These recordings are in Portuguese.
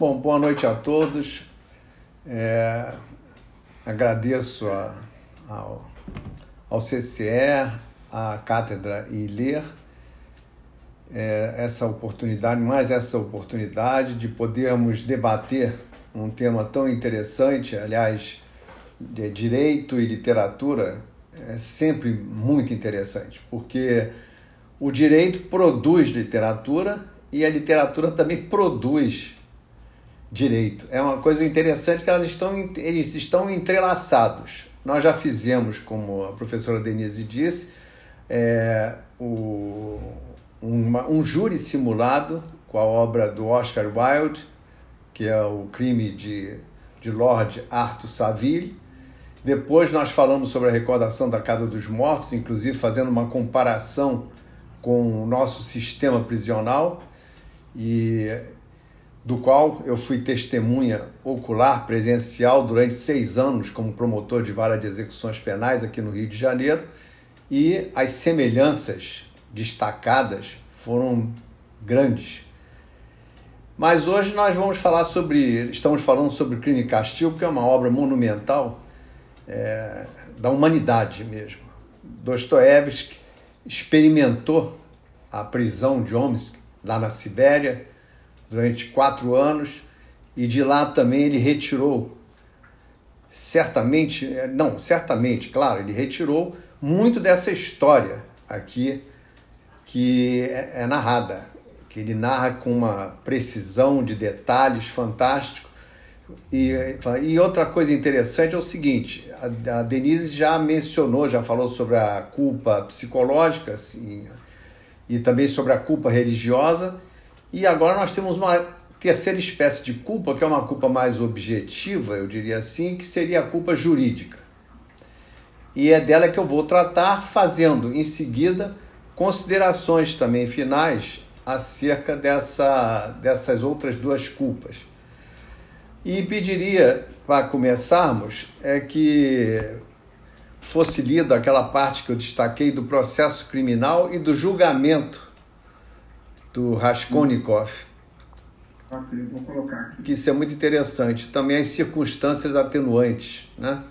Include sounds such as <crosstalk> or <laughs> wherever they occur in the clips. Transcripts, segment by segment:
Bom, boa noite a todos. É, agradeço a, ao, ao CCE, à Cátedra e Ler, é, essa oportunidade, mais essa oportunidade de podermos debater um tema tão interessante, aliás, de direito e literatura é sempre muito interessante, porque o direito produz literatura e a literatura também produz direito. É uma coisa interessante que elas estão, eles estão entrelaçados. Nós já fizemos, como a professora Denise disse, é, o, uma, um júri simulado com a obra do Oscar Wilde, que é o crime de, de Lord Arthur Saville. Depois nós falamos sobre a recordação da Casa dos Mortos, inclusive fazendo uma comparação com o nosso sistema prisional. E do qual eu fui testemunha ocular presencial durante seis anos como promotor de vara de execuções penais aqui no Rio de Janeiro, e as semelhanças destacadas foram grandes. Mas hoje nós vamos falar sobre, estamos falando sobre Crime e Castigo, que é uma obra monumental é, da humanidade mesmo. Dostoiévski experimentou a prisão de Omsk lá na Sibéria, durante quatro anos e de lá também ele retirou certamente, é, não, certamente, claro, ele retirou muito dessa história aqui que é, é narrada, que ele narra com uma precisão de detalhes fantástico. E, e outra coisa interessante é o seguinte: a, a Denise já mencionou, já falou sobre a culpa psicológica, assim, e também sobre a culpa religiosa, e agora nós temos uma terceira espécie de culpa, que é uma culpa mais objetiva, eu diria assim, que seria a culpa jurídica. E é dela que eu vou tratar, fazendo em seguida considerações também finais acerca dessa, dessas outras duas culpas. E pediria, para começarmos, é que fosse lido aquela parte que eu destaquei do processo criminal e do julgamento do Raskolnikov. Ok, vou colocar aqui. Que isso é muito interessante. Também as circunstâncias atenuantes, né?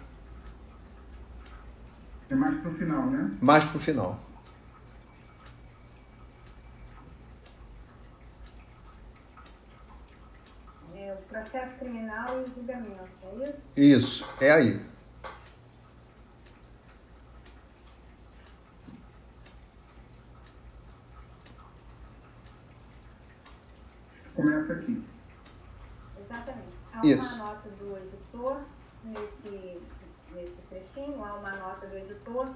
É mais para o final, né? Mais para o final. É o processo criminal e o julgamento, é isso? Isso, é aí. Começa aqui. Exatamente. Há Isso. uma nota do editor nesse, nesse trechinho, há uma nota do editor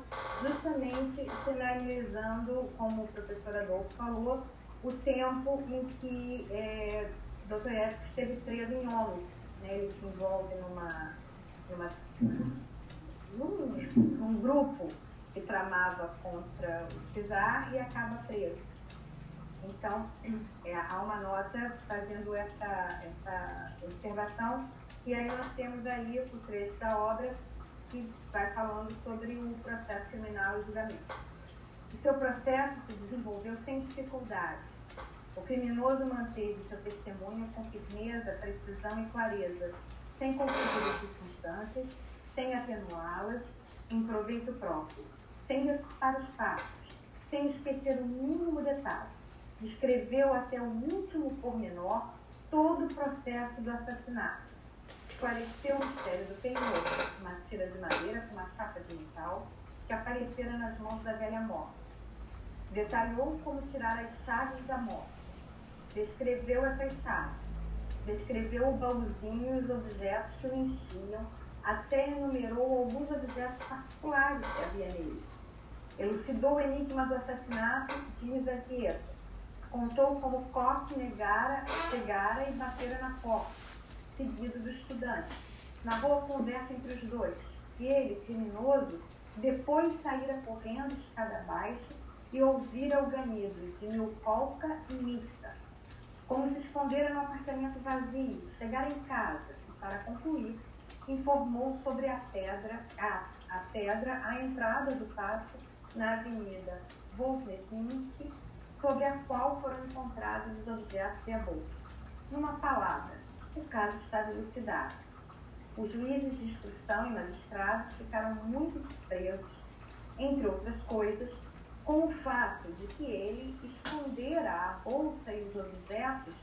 justamente sinalizando, como o professor Adolfo falou, o tempo em que é, Dostoiévski esteve preso em Omsk. Né? Ele se envolve numa, numa, num, num grupo que tramava contra o czar e acaba preso. Então, é, há uma nota fazendo essa, essa observação, e aí nós temos aí o trecho da obra que vai falando sobre o processo criminal e julgamento. O seu processo se desenvolveu sem dificuldade. O criminoso manteve seu testemunho com firmeza, precisão e clareza, sem confundir as circunstâncias, sem atenuá-las em proveito próprio, sem recortar os fatos, sem esquecer o mínimo detalhe descreveu até o último pormenor todo o processo do assassinato. Esclareceu o mistério do penhor, uma tira de madeira com uma chapa de metal que aparecera nas mãos da velha morte. Detalhou como tirar as chaves da morte. Descreveu essas chaves. Descreveu o baúzinho e os objetos que o enchiam, até enumerou alguns objetos particulares que havia nele. Elucidou o enigma do assassinato de Misanqueta Contou como Koch negara, chegara e batera na porta, seguido do estudante. Narrou a conversa entre os dois. Ele, criminoso, depois saíra correndo escada abaixo e ouvira o ganido de Milcolca e Mista. Como se escondera no apartamento vazio, chegara em casa e, para concluir, informou sobre a pedra, a, a pedra à entrada do pátio na avenida Volknesinski, sobre a qual foram encontrados os objetos de aborto. Numa palavra, o caso está dilucidado. Os juízes de instrução e magistrados ficaram muito surpresos, entre outras coisas, com o fato de que ele escondera a bolsa e os objetos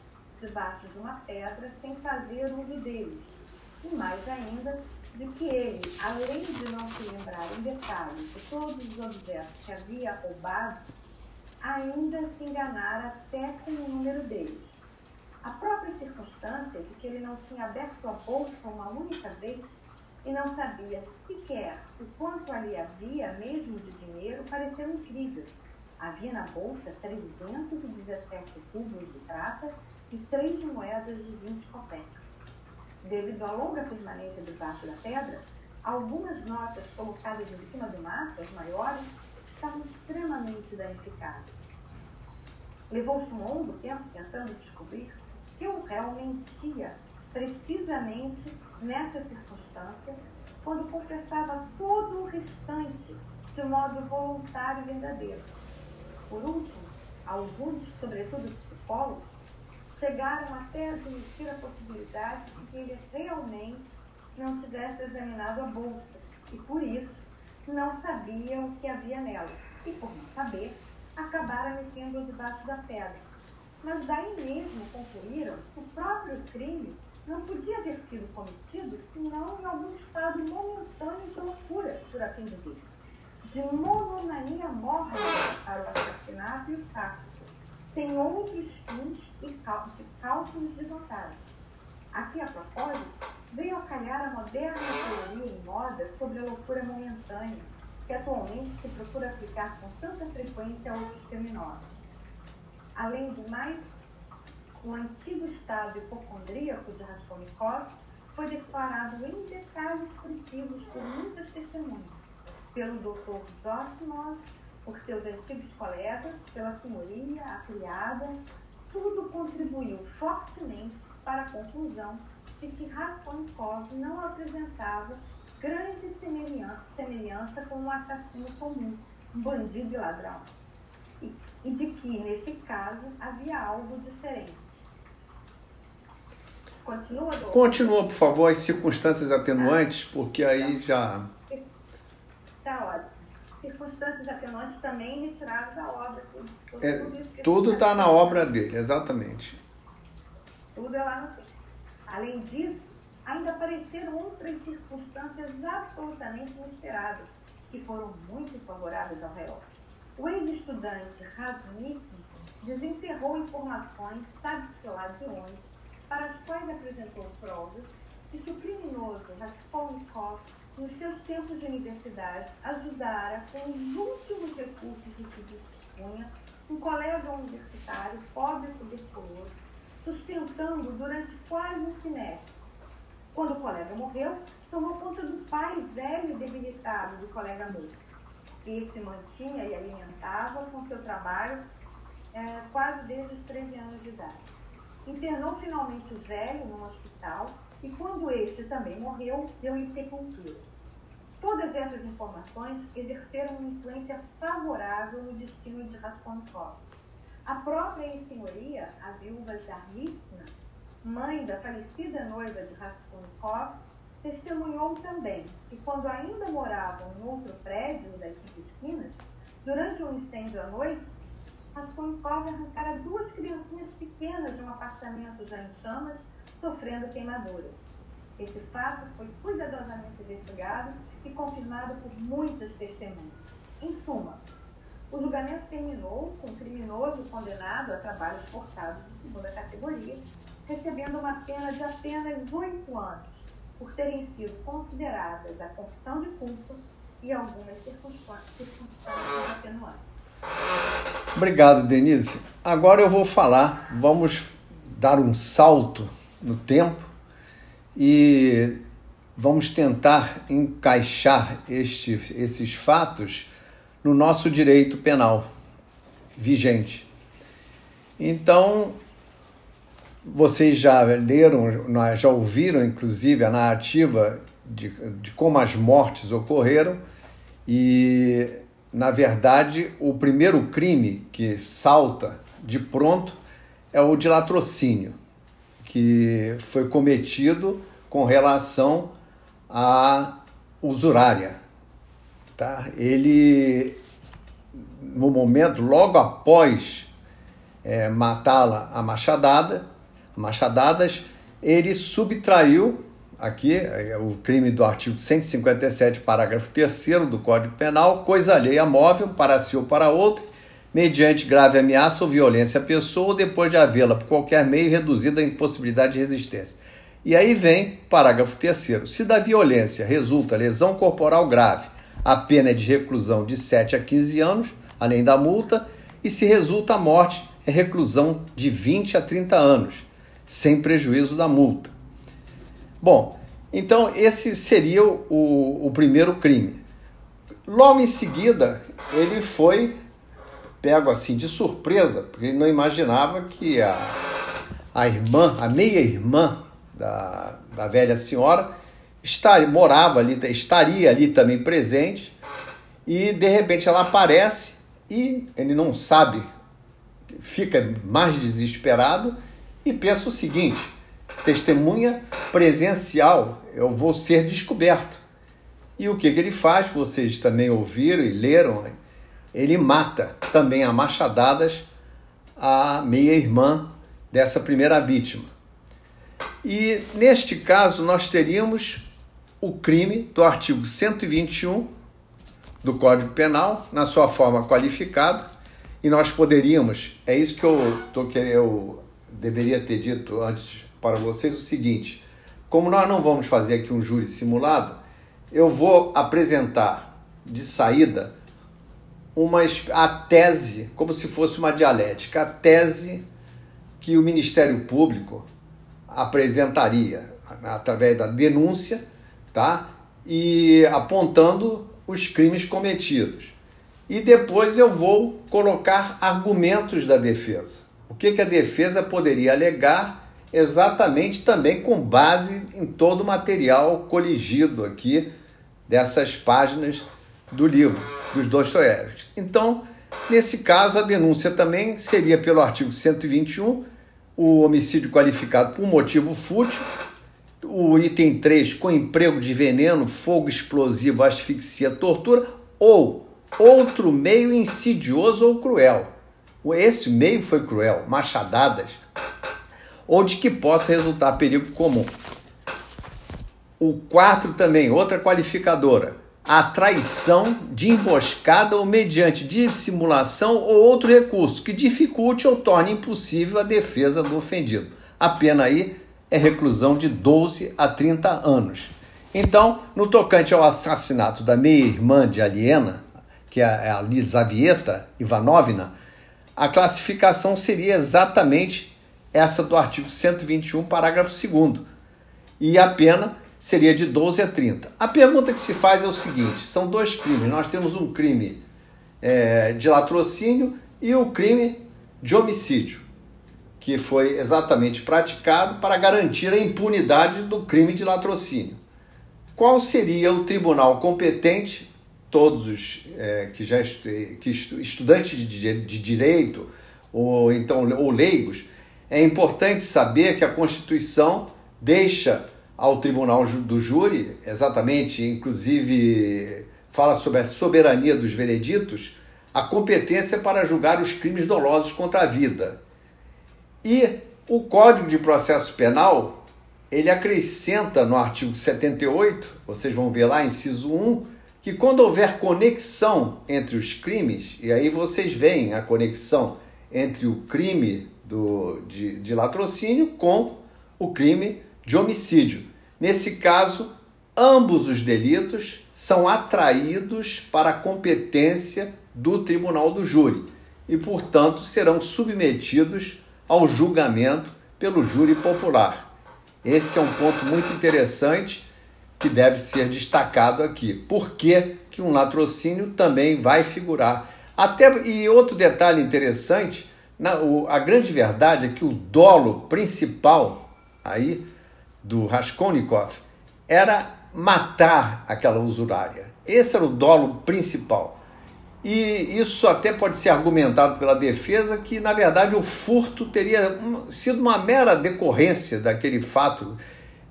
debaixo de uma pedra sem fazer uso deles. E mais ainda, de que ele, além de não se lembrar em detalhes de todos os objetos que havia roubado, ainda se enganara até com o número deles. A própria circunstância de que ele não tinha aberto a bolsa uma única vez e não sabia sequer o quanto ali havia, mesmo de dinheiro, pareceu incrível. Havia na bolsa 317 cubos de prata e três moedas de 20 copecas. Devido à longa permanência debaixo da pedra, algumas notas colocadas em cima do maço, as maiores, estavam extremamente danificadas. Levou-se um longo tempo tentando descobrir que o réu mentia precisamente nessa circunstância quando confessava todo o restante de modo voluntário e verdadeiro. Por último, alguns, sobretudo psicólogos, chegaram até a admitir a possibilidade de que ele realmente não tivesse examinado a bolsa e, por isso, não sabia o que havia nela. E, por não saber, acabaram metendo debaixo da pedra. Mas daí mesmo concluíram que o próprio crime não podia ter sido cometido senão em algum estado momentâneo de loucura, por assim dizer. De monomania mórbida para o assassinato e o saco, sem outros fins e cálculos desnotados. Aqui, a propósito, veio a calhar a moderna teoria em moda sobre a loucura momentânea, que atualmente se procura aplicar com tanta frequência a outros criminosos. Além do mais, o antigo estado hipocondríaco de Raskolnikov foi declarado em detalhes precisos por muitas testemunhas, pelo Dr. Zosimov, por seus antigos colegas, pela senhoria, a criada, tudo contribuiu fortemente para a conclusão de que Raskolnikov não apresentava grande semelhança, semelhança com um assassino comum, um bandido e ladrão, e, e de que, nesse caso, havia algo diferente. Continua, doutor? Continua, por favor, as circunstâncias atenuantes, porque aí já. Está ótimo. Circunstâncias atenuantes também retiradas da obra. Tudo, É, tudo está sabe. na obra dele, exatamente. Tudo é lá no. Além disso, ainda apareceram outras circunstâncias absolutamente inesperadas, que foram muito favoráveis ao réu. O ex-estudante Rasmussen desenterrou informações, sabe-se lá de onde, para as quais apresentou provas de que o criminoso Raskolnikov, nos seus tempos de universidade, ajudara com os últimos recursos de que dispunha um colega universitário pobre e tuberculoso, sustentando durante quase um semestre. Quando o colega morreu, tomou conta do pai velho e debilitado do colega morto. Esse mantinha e alimentava com seu trabalho eh, quase desde os 13 anos de idade. Internou finalmente o velho num hospital e, quando este também morreu, deu em sepultura. Todas essas informações exerceram uma influência favorável no destino de Raskolnikov. A própria ex-senhoria, a viúva Zarnitsina, mãe da falecida noiva de Raskolnikov, testemunhou também que, quando ainda moravam em outro prédio das cinco esquinas, durante um incêndio à noite, Raskolnikov arrancara duas criancinhas pequenas de um apartamento já em chamas, sofrendo queimaduras. Esse fato foi cuidadosamente investigado e confirmado por muitas testemunhas. Em suma, o julgamento terminou com o criminoso condenado a trabalhos forçados de segunda categoria, recebendo uma pena de apenas oito anos, por terem sido consideradas a confissão de culpa e algumas circunstâncias atenuantes. Obrigado, Denise. Agora eu vou falar, vamos dar um salto no tempo e vamos tentar encaixar este, esses fatos no nosso direito penal vigente. Então, vocês já leram, já ouviram, inclusive, a narrativa de, de como as mortes ocorreram e, na verdade, o primeiro crime que salta de pronto é o de latrocínio, que foi cometido com relação à usurária. Tá? Ele, no momento, logo após é, matá-la a machadada, machadadas, ele subtraiu aqui é, o crime do artigo 157, parágrafo 3 do Código Penal, coisa alheia móvel para si ou para outro, mediante grave ameaça ou violência à pessoa, ou depois de havê-la por qualquer meio reduzida à impossibilidade de resistência. E aí vem parágrafo 3 Se da violência resulta lesão corporal grave, a pena é de reclusão de 7 a 15 anos, além da multa, e se resulta a morte, é reclusão de 20 a 30 anos, sem prejuízo da multa. Bom, então esse seria o, o primeiro crime. Logo em seguida, ele foi pego assim de surpresa, porque ele não imaginava que a, a irmã, a meia-irmã da, da velha senhora, estaria, morava ali, estaria ali também presente, e de repente ela aparece e ele não sabe, fica mais desesperado e pensa o seguinte: testemunha presencial, eu vou ser descoberto. E o que, que ele faz? Vocês também ouviram e leram ele mata também a machadadas a meia-irmã dessa primeira vítima. E neste caso nós teríamos o crime do artigo 121 do Código Penal, na sua forma qualificada, e nós poderíamos, é isso que eu, tô, que eu deveria ter dito antes para vocês, o seguinte: como nós não vamos fazer aqui um júri simulado, eu vou apresentar de saída uma a tese, como se fosse uma dialética, a tese que o Ministério Público apresentaria através da denúncia, tá? E apontando os crimes cometidos. E depois eu vou colocar argumentos da defesa. O que, que a defesa poderia alegar exatamente também com base em todo o material coligido aqui dessas páginas do livro dos Dostoiévski. Então, nesse caso, a denúncia também seria pelo artigo 121, o homicídio qualificado por motivo fútil, o item 3, com emprego de veneno, fogo explosivo, asfixia, tortura, ou outro meio insidioso ou cruel. Esse meio foi cruel, machadadas, ou de que possa resultar perigo comum. O 4 também, outra qualificadora, a traição de emboscada ou mediante dissimulação ou outro recurso que dificulte ou torne impossível a defesa do ofendido. A pena aí é reclusão de 12 a 30 anos. Então, no tocante ao assassinato da meia-irmã de Aliena, que é a Lizavieta Ivanovna, a classificação seria exatamente essa do artigo 121, parágrafo 2 E a pena seria de 12 a 30. A pergunta que se faz é o seguinte: são dois crimes. Nós temos um crime é, de latrocínio e o crime de homicídio, que foi exatamente praticado para garantir a impunidade do crime de latrocínio. Qual seria o tribunal competente? Todos os é, que já estu que estu estudantes de, de direito ou então ou leigos, é importante saber que a Constituição deixa ao tribunal do júri, exatamente, inclusive fala sobre a soberania dos vereditos, a competência para julgar os crimes dolosos contra a vida. E o Código de Processo Penal, ele acrescenta no artigo 78, vocês vão ver lá, inciso 1, que quando houver conexão entre os crimes, e aí vocês veem a conexão entre o crime do, de, de latrocínio com o crime de homicídio. Nesse caso, ambos os delitos são atraídos para a competência do tribunal do júri e, portanto, serão submetidos ao julgamento pelo júri popular. Esse é um ponto muito interessante que deve ser destacado aqui. Por que, que um latrocínio também vai figurar? Até e outro detalhe interessante, na, o, a grande verdade é que o dolo principal aí do Raskolnikov era matar aquela usurária. Esse era o dolo principal. E isso até pode ser argumentado pela defesa que, na verdade, o furto teria sido uma mera decorrência daquele fato.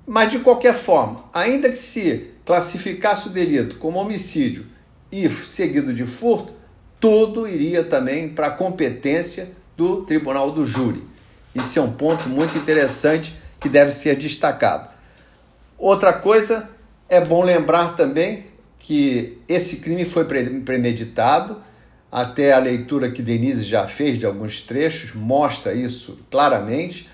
Mas, de qualquer forma, ainda que se classificasse o delito como homicídio e seguido de furto, tudo iria também para a competência do tribunal do júri. Isso é um ponto muito interessante que deve ser destacado. Outra coisa, é bom lembrar também que esse crime foi premeditado, até a leitura que Denise já fez de alguns trechos mostra isso claramente,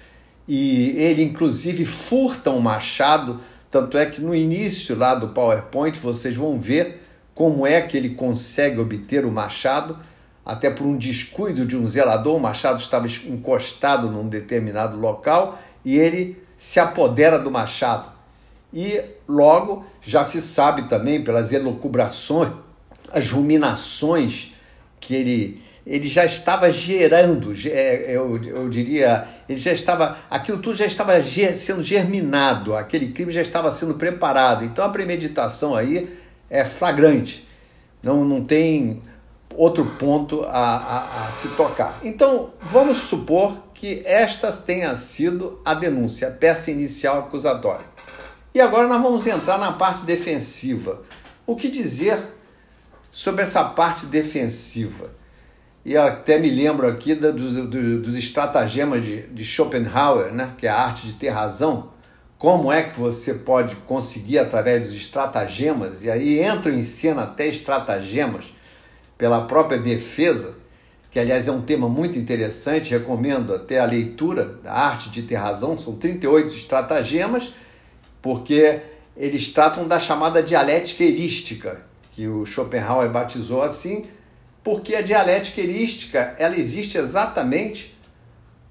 e ele inclusive furta um machado, tanto é que no início lá do PowerPoint vocês vão ver como é que ele consegue obter o machado, até por um descuido de um zelador, o machado estava encostado num determinado local e ele se apodera do machado. E logo já se sabe também pelas elucubrações, as ruminações que ele, ele já estava gerando, é, eu, eu diria, ele já estava, aquilo tudo já estava sendo germinado, aquele crime já estava sendo preparado. Então a premeditação aí é flagrante, não, não tem outro ponto a, a, a se tocar. Então vamos supor que esta tenha sido a denúncia, a peça inicial acusatória. E agora nós vamos entrar na parte defensiva. O que dizer sobre essa parte defensiva? E até me lembro aqui dos, dos estratagemas de, de Schopenhauer, né? que é a arte de ter razão. Como é que você pode conseguir através dos estratagemas, e aí entram em cena até estratagemas pela própria defesa, que aliás é um tema muito interessante, recomendo até a leitura da arte de ter razão, são 38 estratagemas porque eles tratam da chamada dialética erística, que o Schopenhauer batizou assim, porque a dialética erística ela existe exatamente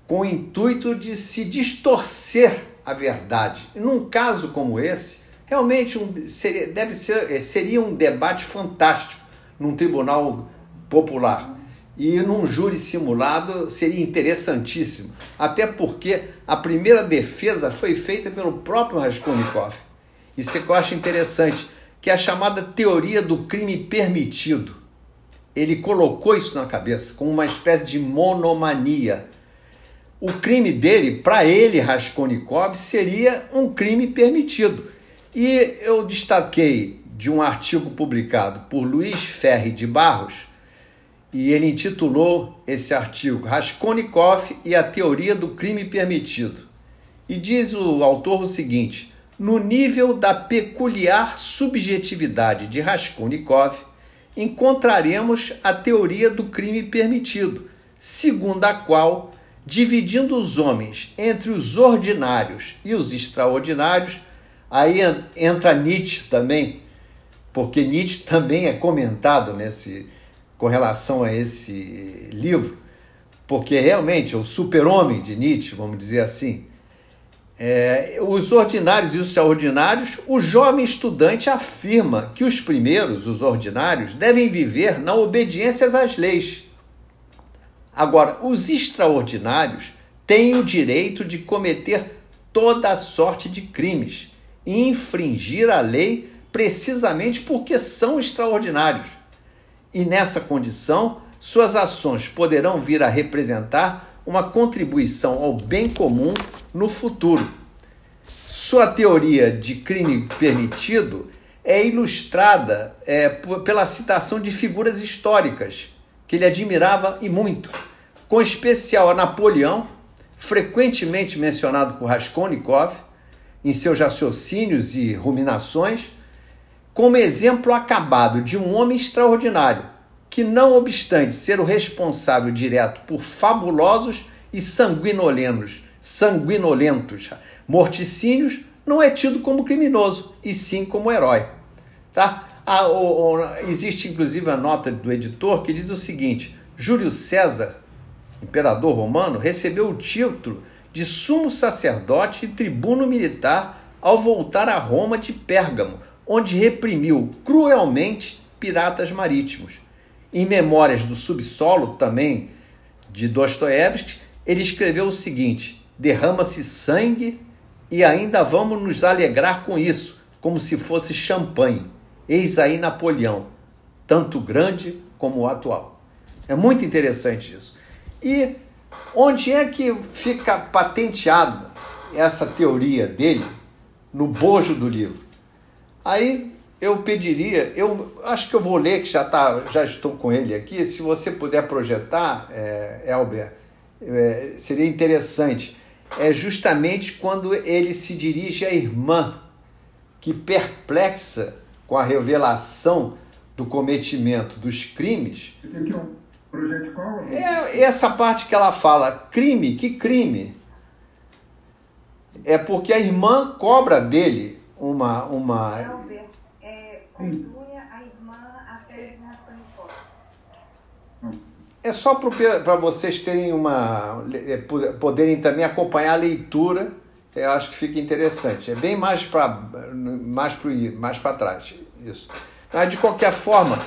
com o intuito de se distorcer a verdade. Num caso como esse, realmente um, seria, deve ser, eh, seria um debate fantástico num tribunal popular e num júri simulado seria interessantíssimo, até porque a primeira defesa foi feita pelo próprio Raskolnikov. Isso é que eu acho interessante, que é a chamada teoria do crime permitido. Ele colocou isso na cabeça como uma espécie de monomania. O crime dele, para ele, Raskolnikov, seria um crime permitido. E eu destaquei de um artigo publicado por Luiz Ferri de Barros, e ele intitulou esse artigo Raskolnikov e a teoria do crime permitido. E diz o autor o seguinte: no nível da peculiar subjetividade de Raskolnikov, encontraremos a teoria do crime permitido, segundo a qual, dividindo os homens entre os ordinários e os extraordinários, aí entra Nietzsche também, porque Nietzsche também é comentado nesse com relação a esse livro, porque realmente é o super-homem de Nietzsche, vamos dizer assim. É, os ordinários e os extraordinários, o jovem estudante afirma que os primeiros, os ordinários, devem viver na obediência às leis. Agora, os extraordinários têm o direito de cometer toda sorte de crimes e infringir a lei precisamente porque são extraordinários e nessa condição, suas ações poderão vir a representar uma contribuição ao bem comum no futuro. Sua teoria de crime permitido é ilustrada é, pela citação de figuras históricas que ele admirava e muito, com especial a Napoleão, frequentemente mencionado por Raskolnikov em seus raciocínios e ruminações, como exemplo acabado de um homem extraordinário, que, não obstante ser o responsável direto por fabulosos e sanguinolentos, sanguinolentos morticínios, não é tido como criminoso, e sim como herói. Tá? Existe inclusive a nota do editor que diz o seguinte: Júlio César, imperador romano, recebeu o título de sumo sacerdote e tribuno militar ao voltar a Roma de Pérgamo, onde reprimiu cruelmente piratas marítimos. Em Memórias do Subsolo, também de Dostoiévski, ele escreveu o seguinte: derrama-se sangue e ainda vamos nos alegrar com isso, como se fosse champanhe. Eis aí Napoleão. tanto grande como o atual. É muito interessante isso. E onde é que fica patenteada essa teoria dele no bojo do livro? Aí eu pediria, eu acho que eu vou ler, que já, tá, já estou com ele aqui, se você puder projetar, é, Elber, é, seria interessante. É justamente quando ele se dirige à irmã, que perplexa com a revelação do cometimento dos crimes. É essa parte que ela fala, crime, que crime? É porque a irmã cobra dele uma. uma... É, é só para vocês terem uma. É, poderem também acompanhar a leitura, eu acho que fica interessante. É bem mais para mais pro, mais trás. Isso. Mas de qualquer forma,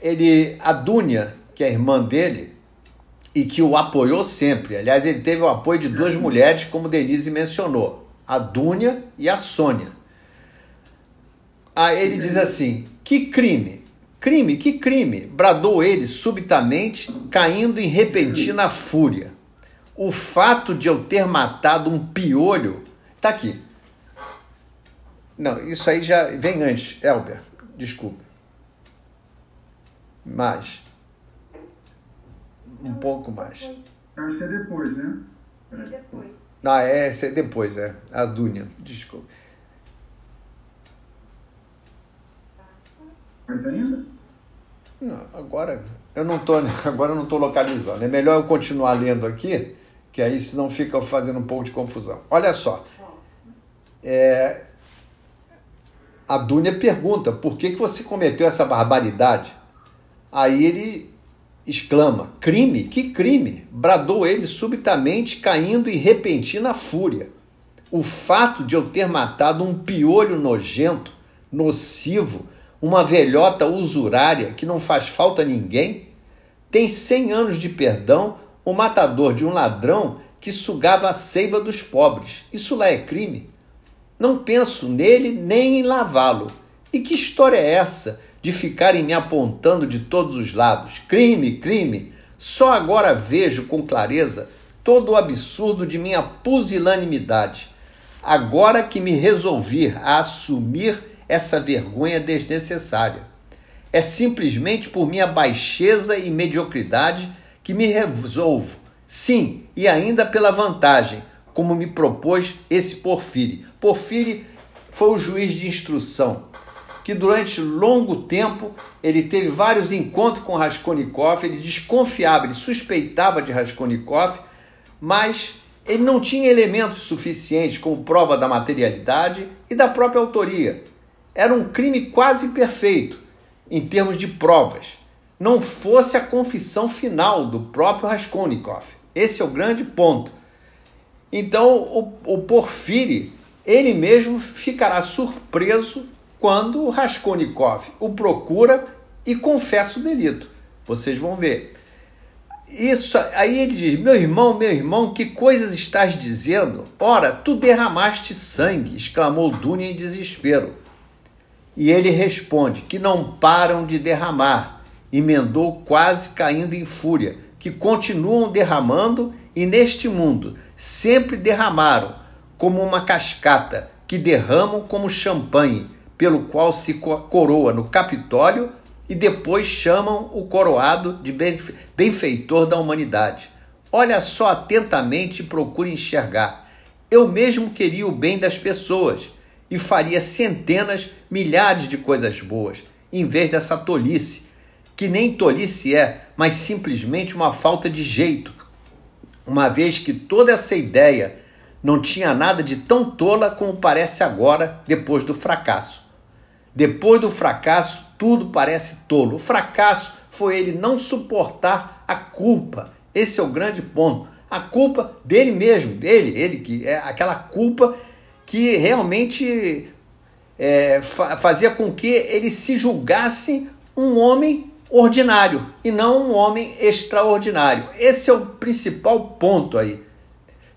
ele, a Dúnia, que é a irmã dele, e que o apoiou sempre. Aliás, ele teve o apoio de duas mulheres, como Denise mencionou, a Dúnia e a Sônia. Aí ele diz assim: que crime? Crime, que crime? Bradou ele subitamente, caindo em repentina fúria. O fato de eu ter matado um piolho. Tá aqui. Não, isso aí já vem antes, Elber. Desculpa. Mais. Um pouco mais. Acho que é depois, né? É depois. Ah, é, é depois, é. As Dúnias, desculpa. Ainda? Não, agora eu não tô, <laughs> agora eu não estou localizando. É melhor eu continuar lendo aqui, que aí senão fica fazendo um pouco de confusão. Olha só. É, a Dúnia pergunta: por que, que você cometeu essa barbaridade? Aí ele exclama: crime? Que crime? Bradou ele subitamente, caindo em repentina fúria. O fato de eu ter matado um piolho nojento, nocivo, uma velhota usurária que não faz falta a ninguém, tem cem anos de perdão o matador de um ladrão que sugava a seiva dos pobres. Isso lá é crime? Não penso nele nem em lavá-lo. E que história é essa de ficarem me apontando de todos os lados? Crime, crime. Só agora vejo com clareza todo o absurdo de minha pusilanimidade. Agora que me resolvi a assumir essa vergonha desnecessária. É simplesmente por minha baixeza e mediocridade que me resolvo. Sim, e ainda pela vantagem, como me propôs esse Porfírio. Porfírio foi o juiz de instrução, que durante longo tempo ele teve vários encontros com Raskolnikov, ele desconfiava, ele suspeitava de Raskolnikov, mas ele não tinha elementos suficientes como prova da materialidade e da própria autoria. Era um crime quase perfeito em termos de provas. Não fosse a confissão final do próprio Raskolnikov. Esse é o grande ponto. Então, o, o Porfiri, ele mesmo ficará surpreso quando Raskolnikov o procura e confessa o delito. Vocês vão ver. Isso, aí ele diz: Meu irmão, meu irmão, que coisas estás dizendo? Ora, tu derramaste sangue, exclamou Dunia em desespero. E ele responde: Que não param de derramar, emendou quase caindo em fúria, que continuam derramando e neste mundo sempre derramaram como uma cascata que derramam como champanhe, pelo qual se coroa no Capitólio e depois chamam o coroado de benfeitor da humanidade. Olha só atentamente e procure enxergar. Eu mesmo queria o bem das pessoas e faria centenas, milhares de coisas boas, em vez dessa tolice, que nem tolice é, mas simplesmente uma falta de jeito, uma vez que toda essa ideia não tinha nada de tão tola como parece agora, depois do fracasso. Depois do fracasso, tudo parece tolo. O fracasso foi ele não suportar a culpa. Esse é o grande ponto. A culpa dele mesmo, dele, ele que é aquela culpa que realmente é, fazia com que ele se julgasse um homem ordinário e não um homem extraordinário. Esse é o principal ponto aí.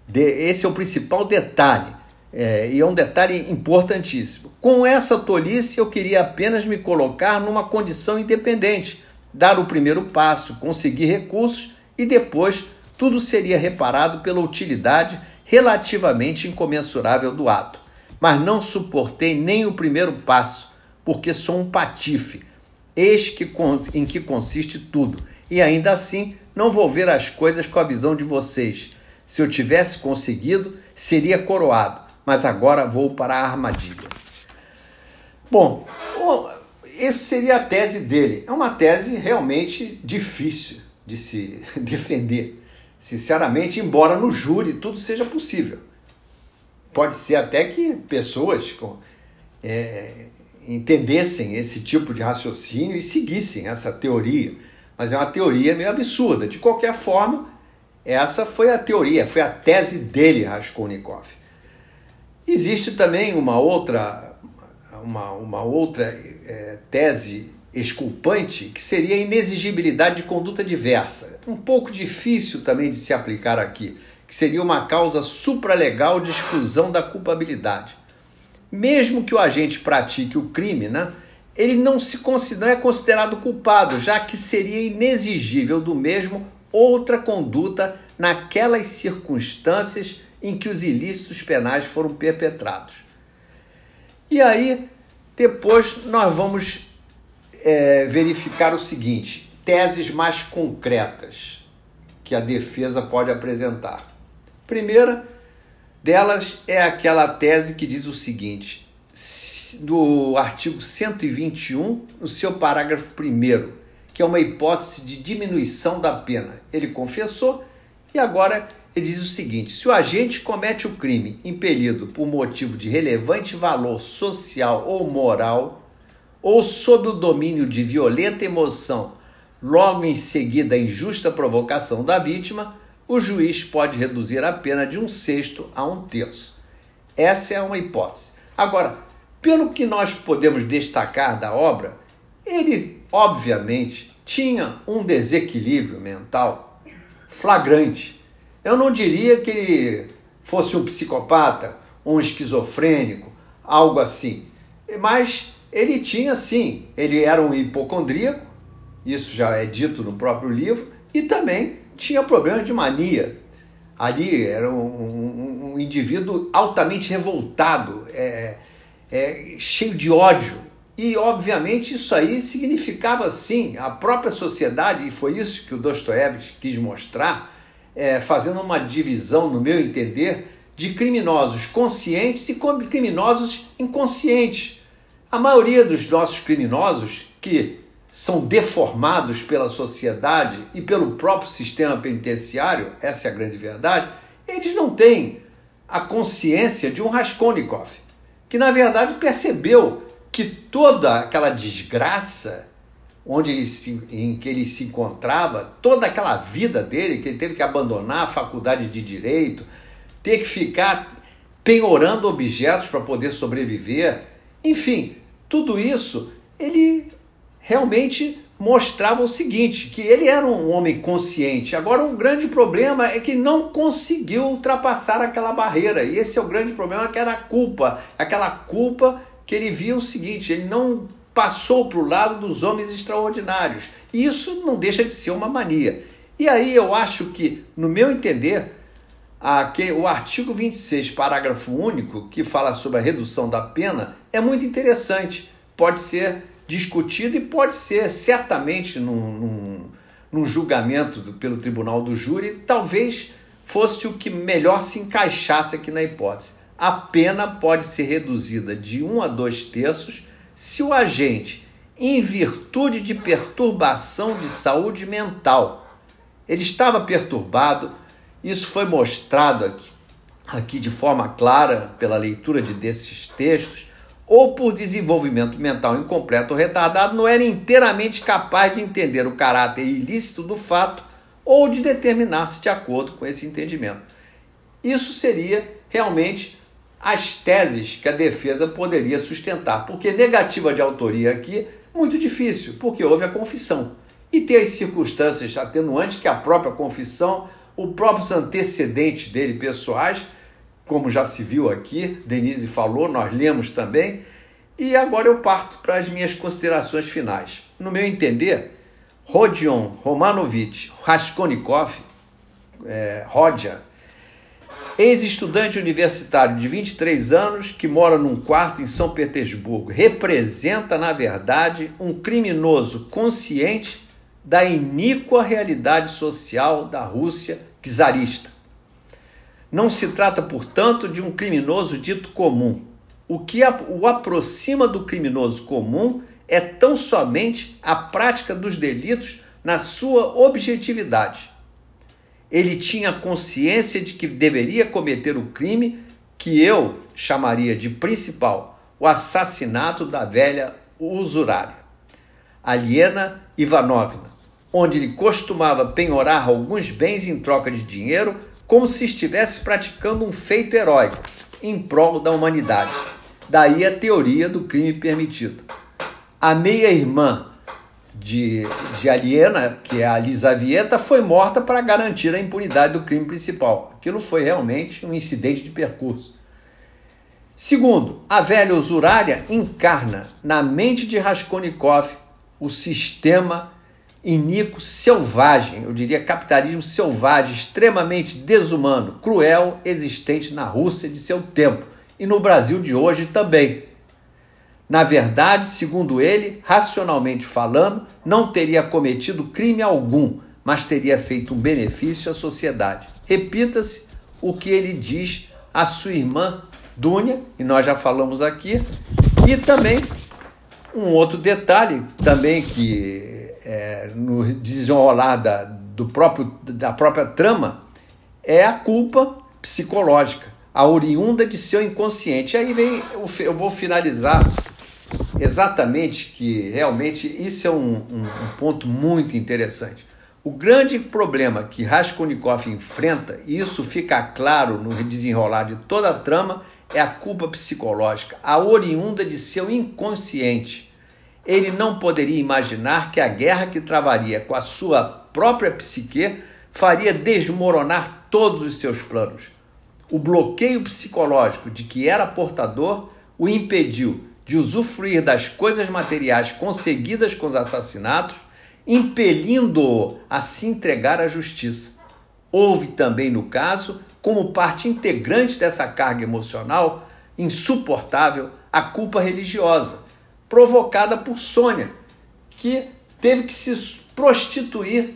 De, esse é o principal detalhe É, e é um detalhe importantíssimo. Com essa tolice, eu queria apenas me colocar numa condição independente, dar o primeiro passo, conseguir recursos e depois tudo seria reparado pela utilidade relativamente incomensurável do ato. Mas não suportei nem o primeiro passo, porque sou um patife. Eis que, em que consiste tudo. E ainda assim, não vou ver as coisas com a visão de vocês. Se eu tivesse conseguido, seria coroado, mas agora vou para a armadilha. Bom, essa seria a tese dele. É uma tese realmente difícil de se <laughs> defender sinceramente, embora no júri tudo seja possível. Pode ser até que pessoas é, entendessem esse tipo de raciocínio e seguissem essa teoria, mas é uma teoria meio absurda. De qualquer forma, essa foi a teoria, foi a tese dele, Raskolnikov. Existe também uma outra, uma, uma outra é, tese exculpante, que seria a inexigibilidade de conduta diversa. Um pouco difícil também de se aplicar aqui, que seria uma causa supralegal de exclusão da culpabilidade. Mesmo que o agente pratique o crime, né, ele não, se, não é considerado culpado, já que seria inexigível do mesmo outra conduta naquelas circunstâncias em que os ilícitos penais foram perpetrados. E aí, depois nós vamos é, verificar o seguinte: teses mais concretas que a defesa pode apresentar. Primeira delas é aquela tese que diz o seguinte, do artigo 121, no seu parágrafo 1, que é uma hipótese de diminuição da pena. Ele confessou e agora ele diz o seguinte: se o agente comete o crime impelido por motivo de relevante valor social ou moral ou sob o domínio de violenta emoção, logo em seguida a injusta provocação da vítima, o juiz pode reduzir a pena de um sexto a um terço. Essa é uma hipótese. Agora, pelo que nós podemos destacar da obra, ele, obviamente, tinha um desequilíbrio mental flagrante. Eu não diria que ele fosse um psicopata, um esquizofrênico, algo assim, mas ele tinha sim, ele era um hipocondríaco, isso já é dito no próprio livro, e também tinha problemas de mania. Ali era um, um, um indivíduo altamente revoltado, é, é, cheio de ódio. E, obviamente, isso aí significava, sim, a própria sociedade, e foi isso que o Dostoiévski quis mostrar, é, fazendo uma divisão, no meu entender, de criminosos conscientes e criminosos inconscientes a maioria dos nossos criminosos que são deformados pela sociedade e pelo próprio sistema penitenciário, essa é a grande verdade, eles não têm a consciência de um Raskolnikov, que na verdade percebeu que toda aquela desgraça onde ele se, em que ele se encontrava, toda aquela vida dele, que ele teve que abandonar a faculdade de direito, ter que ficar penhorando objetos para poder sobreviver, enfim, tudo isso, ele realmente mostrava o seguinte, que ele era um homem consciente. Agora, o grande problema é que não conseguiu ultrapassar aquela barreira. E esse é o grande problema, que era a culpa. Aquela culpa que ele via o seguinte, ele não passou para o lado dos homens extraordinários. E isso não deixa de ser uma mania. E aí eu acho que, no meu entender, aqui, o artigo 26, parágrafo único, que fala sobre a redução da pena, é muito interessante. Pode ser discutido e pode ser, certamente, num, num, num julgamento do, pelo tribunal do júri, talvez fosse o que melhor se encaixasse aqui na hipótese. A pena pode ser reduzida de um a dois terços se o agente, em virtude de perturbação de saúde mental, ele estava perturbado, isso foi mostrado aqui, aqui de forma clara pela leitura de desses textos, ou por desenvolvimento mental incompleto ou retardado, não era inteiramente capaz de entender o caráter ilícito do fato ou de determinar-se de acordo com esse entendimento. Isso seria realmente as teses que a defesa poderia sustentar, porque negativa de autoria aqui, muito difícil, porque houve a confissão. E tem as circunstâncias atenuantes que a própria confissão, os próprios antecedentes dele pessoais, como já se viu aqui, Denise falou, nós lemos também, e agora eu parto para as minhas considerações finais. No meu entender, Rodion Romanovich Raskolnikov, é, Rodja, ex-estudante universitário de 23 anos que mora num quarto em São Petersburgo, representa, na verdade, um criminoso consciente da iníqua realidade social da Rússia czarista. Não se trata, portanto, de um criminoso dito comum. O que o aproxima do criminoso comum é tão somente a prática dos delitos na sua objetividade. Ele tinha consciência de que deveria cometer o crime que eu chamaria de principal, o assassinato da velha usurária, Aliena Ivanovna, onde ele costumava penhorar alguns bens em troca de dinheiro, como se estivesse praticando um feito heróico em prol da humanidade. Daí a teoria do crime permitido. A meia-irmã de, de Aliena, que é a Lisavieta, foi morta para garantir a impunidade do crime principal. Aquilo foi realmente um incidente de percurso. Segundo, a velha usurária encarna na mente de Raskolnikov o sistema iníquo selvagem, eu diria capitalismo selvagem, extremamente desumano, cruel, existente na Rússia de seu tempo e no Brasil de hoje também. Na verdade, segundo ele, racionalmente falando, não teria cometido crime algum, mas teria feito um benefício à sociedade. Repita-se o que ele diz à sua irmã Dúnia, e nós já falamos aqui, e também um outro detalhe também que é, no desenrolar da, do próprio, da própria trama é a culpa psicológica, a oriunda de seu inconsciente. Aí vem, eu vou finalizar exatamente que realmente isso é um, um, um ponto muito interessante. O grande problema que Raskolnikov enfrenta, e isso fica claro no desenrolar de toda a trama, é a culpa psicológica, a oriunda de seu inconsciente. Ele não poderia imaginar que a guerra que travaria com a sua própria psique faria desmoronar todos os seus planos. O bloqueio psicológico de que era portador o impediu de usufruir das coisas materiais conseguidas com os assassinatos, impelindo-o a se entregar à justiça. Houve também, no caso, como parte integrante dessa carga emocional insuportável, a culpa religiosa, provocada por Sônia, que teve que se prostituir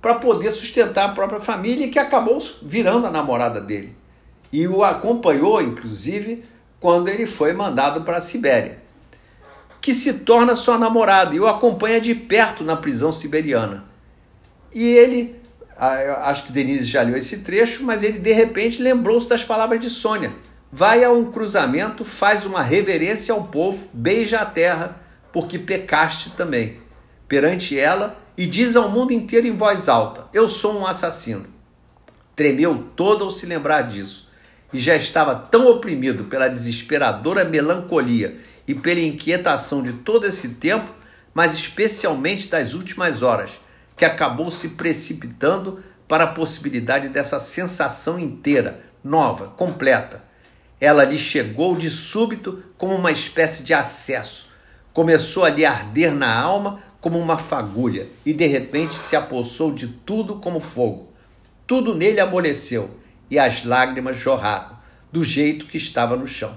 para poder sustentar a própria família e que acabou virando a namorada dele. E o acompanhou, inclusive, quando ele foi mandado para a Sibéria, que se torna sua namorada e o acompanha de perto na prisão siberiana. E ele, acho que Denise já leu esse trecho, mas ele de repente lembrou-se das palavras de Sônia. Vai a um cruzamento, faz uma reverência ao povo, beija a terra, porque pecaste também perante ela e diz ao mundo inteiro em voz alta: Eu sou um assassino. Tremeu todo ao se lembrar disso e já estava tão oprimido pela desesperadora melancolia e pela inquietação de todo esse tempo, mas especialmente das últimas horas, que acabou se precipitando para a possibilidade dessa sensação inteira, nova, completa. Ela lhe chegou de súbito como uma espécie de acesso. Começou a lhe arder na alma como uma fagulha e de repente se apossou de tudo como fogo. Tudo nele amoleceu e as lágrimas jorraram, do jeito que estava no chão.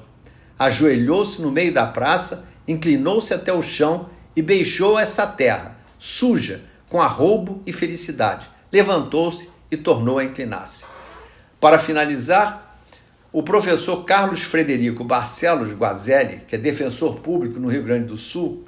Ajoelhou-se no meio da praça, inclinou-se até o chão e beijou essa terra, suja, com arroubo e felicidade. Levantou-se e tornou a inclinar-se. Para finalizar, o professor Carlos Frederico Barcelos Guazelli, que é defensor público no Rio Grande do Sul,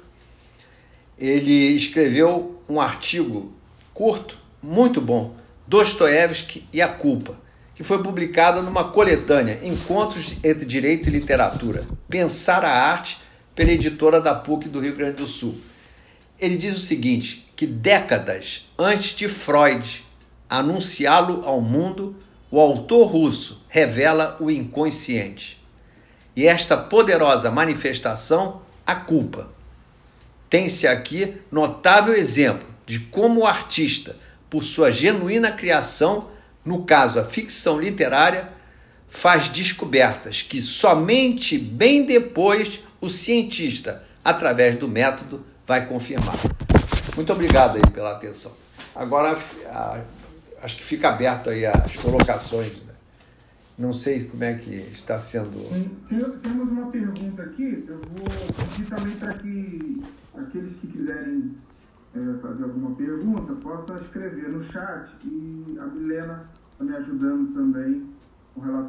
ele escreveu um artigo curto, muito bom, Dostoiévski e a culpa, que foi publicada numa coletânea Encontros entre Direito e Literatura, Pensar a Arte, pela editora da PUC do Rio Grande do Sul. Ele diz o seguinte, que décadas antes de Freud anunciá-lo ao mundo, o autor russo revela o inconsciente. E esta poderosa manifestação, a culpa. Tem-se aqui notável exemplo de como o artista, por sua genuína criação, no caso a ficção literária, faz descobertas que somente bem depois o cientista, através do método, vai confirmar. Muito obrigado aí pela atenção. Agora, acho que fica aberto aí as colocações. Né? Não sei como é que está sendo. Temos uma pergunta aqui. Eu vou pedir também para que aqueles que quiserem é, fazer alguma pergunta possam escrever no chat e a Milena está me ajudando também com relação